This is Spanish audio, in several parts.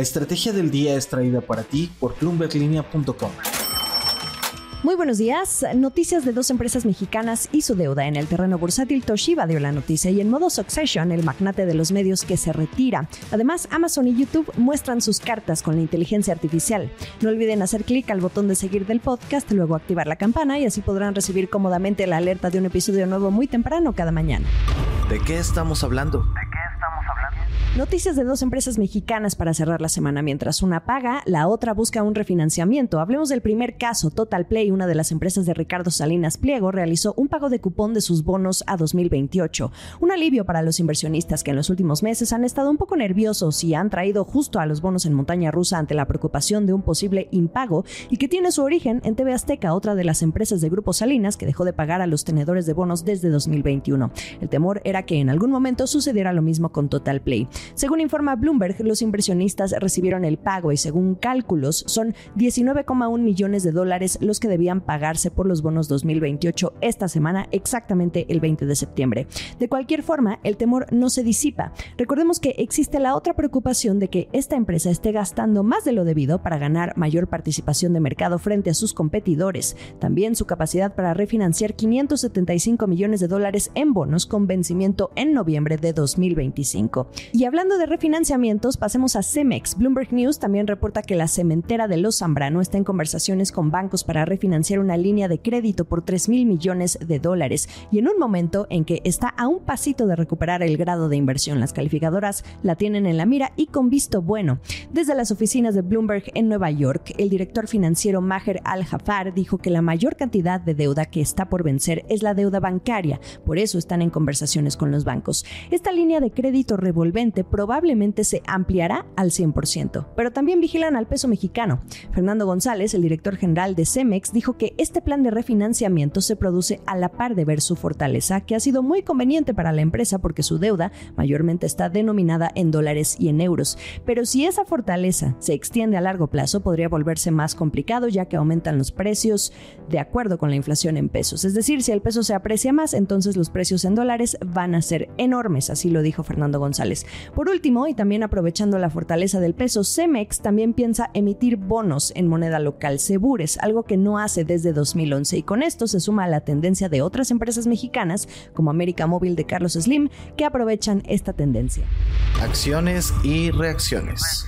La estrategia del día es traída para ti por bloomberglinea.com. Muy buenos días. Noticias de dos empresas mexicanas y su deuda. En el terreno bursátil, Toshiba dio la noticia y en modo Succession, el magnate de los medios que se retira. Además, Amazon y YouTube muestran sus cartas con la inteligencia artificial. No olviden hacer clic al botón de seguir del podcast, luego activar la campana y así podrán recibir cómodamente la alerta de un episodio nuevo muy temprano cada mañana. ¿De qué estamos hablando? Noticias de dos empresas mexicanas para cerrar la semana. Mientras una paga, la otra busca un refinanciamiento. Hablemos del primer caso. Total Play, una de las empresas de Ricardo Salinas Pliego, realizó un pago de cupón de sus bonos a 2028. Un alivio para los inversionistas que en los últimos meses han estado un poco nerviosos y han traído justo a los bonos en montaña rusa ante la preocupación de un posible impago y que tiene su origen en TV Azteca, otra de las empresas de Grupo Salinas que dejó de pagar a los tenedores de bonos desde 2021. El temor era que en algún momento sucediera lo mismo con Total Play. Según informa Bloomberg, los inversionistas recibieron el pago y según cálculos son 19,1 millones de dólares los que debían pagarse por los bonos 2028 esta semana, exactamente el 20 de septiembre. De cualquier forma, el temor no se disipa. Recordemos que existe la otra preocupación de que esta empresa esté gastando más de lo debido para ganar mayor participación de mercado frente a sus competidores. También su capacidad para refinanciar 575 millones de dólares en bonos con vencimiento en noviembre de 2025. Y hablando de refinanciamientos, pasemos a Cemex. Bloomberg News también reporta que la cementera de Los Zambrano está en conversaciones con bancos para refinanciar una línea de crédito por 3 mil millones de dólares y en un momento en que está a un pasito de recuperar el grado de inversión. Las calificadoras la tienen en la mira y con visto bueno. Desde las oficinas de Bloomberg en Nueva York, el director financiero Maher Al-Jafar dijo que la mayor cantidad de deuda que está por vencer es la deuda bancaria, por eso están en conversaciones con los bancos. Esta línea de crédito revolvente probablemente se ampliará al 100%, pero también vigilan al peso mexicano. Fernando González, el director general de Cemex, dijo que este plan de refinanciamiento se produce a la par de ver su fortaleza, que ha sido muy conveniente para la empresa porque su deuda mayormente está denominada en dólares y en euros. Pero si esa fortaleza se extiende a largo plazo, podría volverse más complicado ya que aumentan los precios de acuerdo con la inflación en pesos. Es decir, si el peso se aprecia más, entonces los precios en dólares van a ser enormes, así lo dijo Fernando González. Por último, y también aprovechando la fortaleza del peso, Cemex también piensa emitir bonos en moneda local, Cebures, algo que no hace desde 2011 y con esto se suma a la tendencia de otras empresas mexicanas como América Móvil de Carlos Slim que aprovechan esta tendencia. Acciones y reacciones.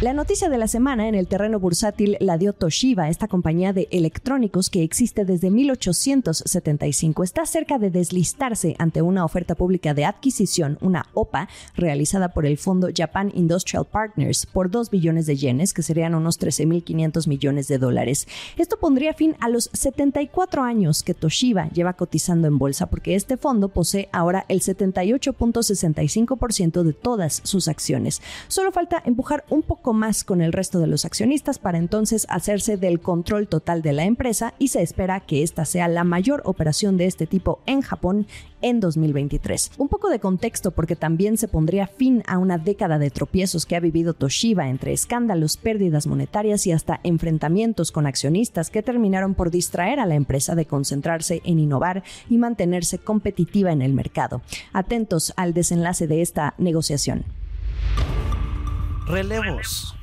La noticia de la semana en el terreno bursátil la dio Toshiba, esta compañía de electrónicos que existe desde 1875. Está cerca de deslistarse ante una oferta pública de adquisición, una OPA, realizada por el fondo Japan Industrial Partners por 2 billones de yenes, que serían unos 13.500 millones de dólares. Esto pondría fin a los 74 años que Toshiba lleva cotizando en bolsa, porque este fondo posee ahora el 78.65% de todas sus acciones. Solo falta empujar un poco más con el resto de los accionistas para entonces hacerse del control total de la empresa y se espera que esta sea la mayor operación de este tipo en Japón en 2023. Un poco de contexto porque también se pondría fin a una década de tropiezos que ha vivido Toshiba entre escándalos, pérdidas monetarias y hasta enfrentamientos con accionistas que terminaron por distraer a la empresa de concentrarse en innovar y mantenerse competitiva en el mercado. Atentos al desenlace de esta negociación relevos.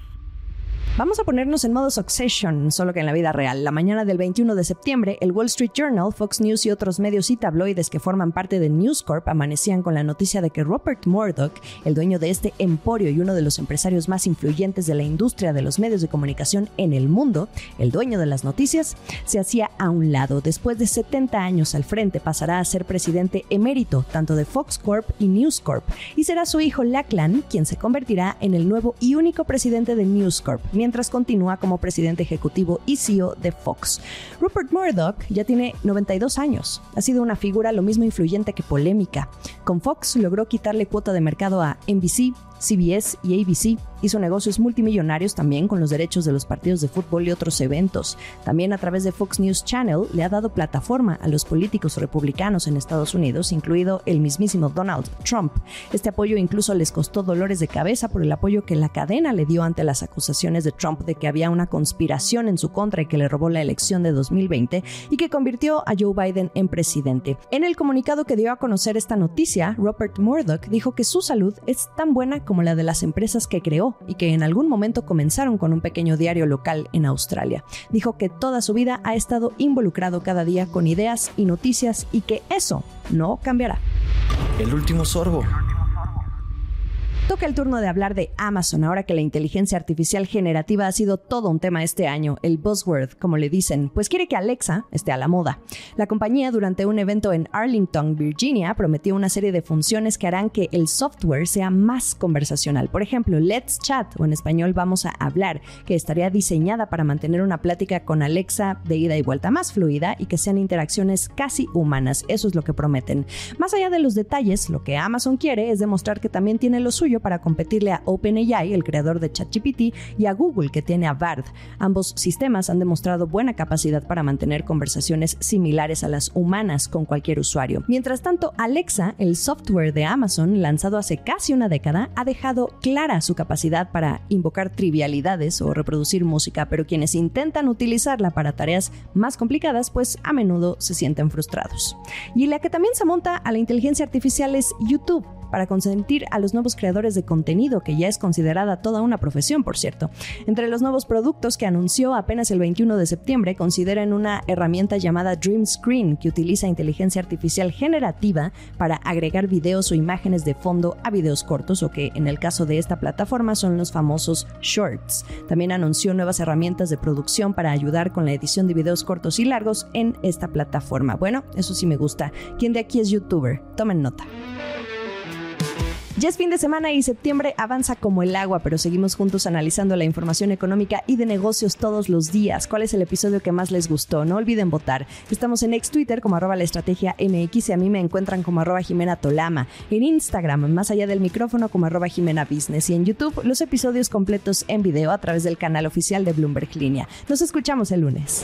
Vamos a ponernos en modo Succession, solo que en la vida real. La mañana del 21 de septiembre, el Wall Street Journal, Fox News y otros medios y tabloides que forman parte de News Corp amanecían con la noticia de que Rupert Murdoch, el dueño de este emporio y uno de los empresarios más influyentes de la industria de los medios de comunicación en el mundo, el dueño de las noticias, se hacía a un lado. Después de 70 años al frente, pasará a ser presidente emérito tanto de Fox Corp y News Corp, y será su hijo Lachlan quien se convertirá en el nuevo y único presidente de News Corp mientras continúa como presidente ejecutivo y CEO de Fox. Rupert Murdoch ya tiene 92 años. Ha sido una figura lo mismo influyente que polémica. Con Fox logró quitarle cuota de mercado a NBC, CBS y ABC hizo negocios multimillonarios también con los derechos de los partidos de fútbol y otros eventos. También a través de Fox News Channel le ha dado plataforma a los políticos republicanos en Estados Unidos, incluido el mismísimo Donald Trump. Este apoyo incluso les costó dolores de cabeza por el apoyo que la cadena le dio ante las acusaciones de Trump de que había una conspiración en su contra y que le robó la elección de 2020 y que convirtió a Joe Biden en presidente. En el comunicado que dio a conocer esta noticia, Robert Murdoch dijo que su salud es tan buena como la de las empresas que creó y que en algún momento comenzaron con un pequeño diario local en Australia. Dijo que toda su vida ha estado involucrado cada día con ideas y noticias y que eso no cambiará. El último sorbo. Toca el turno de hablar de Amazon ahora que la inteligencia artificial generativa ha sido todo un tema este año, el buzzword, como le dicen, pues quiere que Alexa esté a la moda. La compañía durante un evento en Arlington, Virginia, prometió una serie de funciones que harán que el software sea más conversacional. Por ejemplo, Let's Chat, o en español vamos a hablar, que estaría diseñada para mantener una plática con Alexa de ida y vuelta más fluida y que sean interacciones casi humanas. Eso es lo que prometen. Más allá de los detalles, lo que Amazon quiere es demostrar que también tiene lo suyo para competirle a OpenAI, el creador de ChatGPT, y a Google, que tiene a Bard. Ambos sistemas han demostrado buena capacidad para mantener conversaciones similares a las humanas con cualquier usuario. Mientras tanto, Alexa, el software de Amazon, lanzado hace casi una década, ha dejado clara su capacidad para invocar trivialidades o reproducir música, pero quienes intentan utilizarla para tareas más complicadas, pues a menudo se sienten frustrados. Y la que también se monta a la inteligencia artificial es YouTube para consentir a los nuevos creadores de contenido, que ya es considerada toda una profesión, por cierto. Entre los nuevos productos que anunció apenas el 21 de septiembre, consideran una herramienta llamada Dream Screen, que utiliza inteligencia artificial generativa para agregar videos o imágenes de fondo a videos cortos, o que en el caso de esta plataforma son los famosos shorts. También anunció nuevas herramientas de producción para ayudar con la edición de videos cortos y largos en esta plataforma. Bueno, eso sí me gusta. ¿Quién de aquí es youtuber? Tomen nota. Ya es fin de semana y septiembre avanza como el agua, pero seguimos juntos analizando la información económica y de negocios todos los días. ¿Cuál es el episodio que más les gustó? No olviden votar. Estamos en ex Twitter como arroba la estrategia MX y a mí me encuentran como arroba Jimena Tolama. En Instagram, más allá del micrófono, como arroba Jimena Business. Y en YouTube, los episodios completos en video a través del canal oficial de Bloomberg Línea. Nos escuchamos el lunes.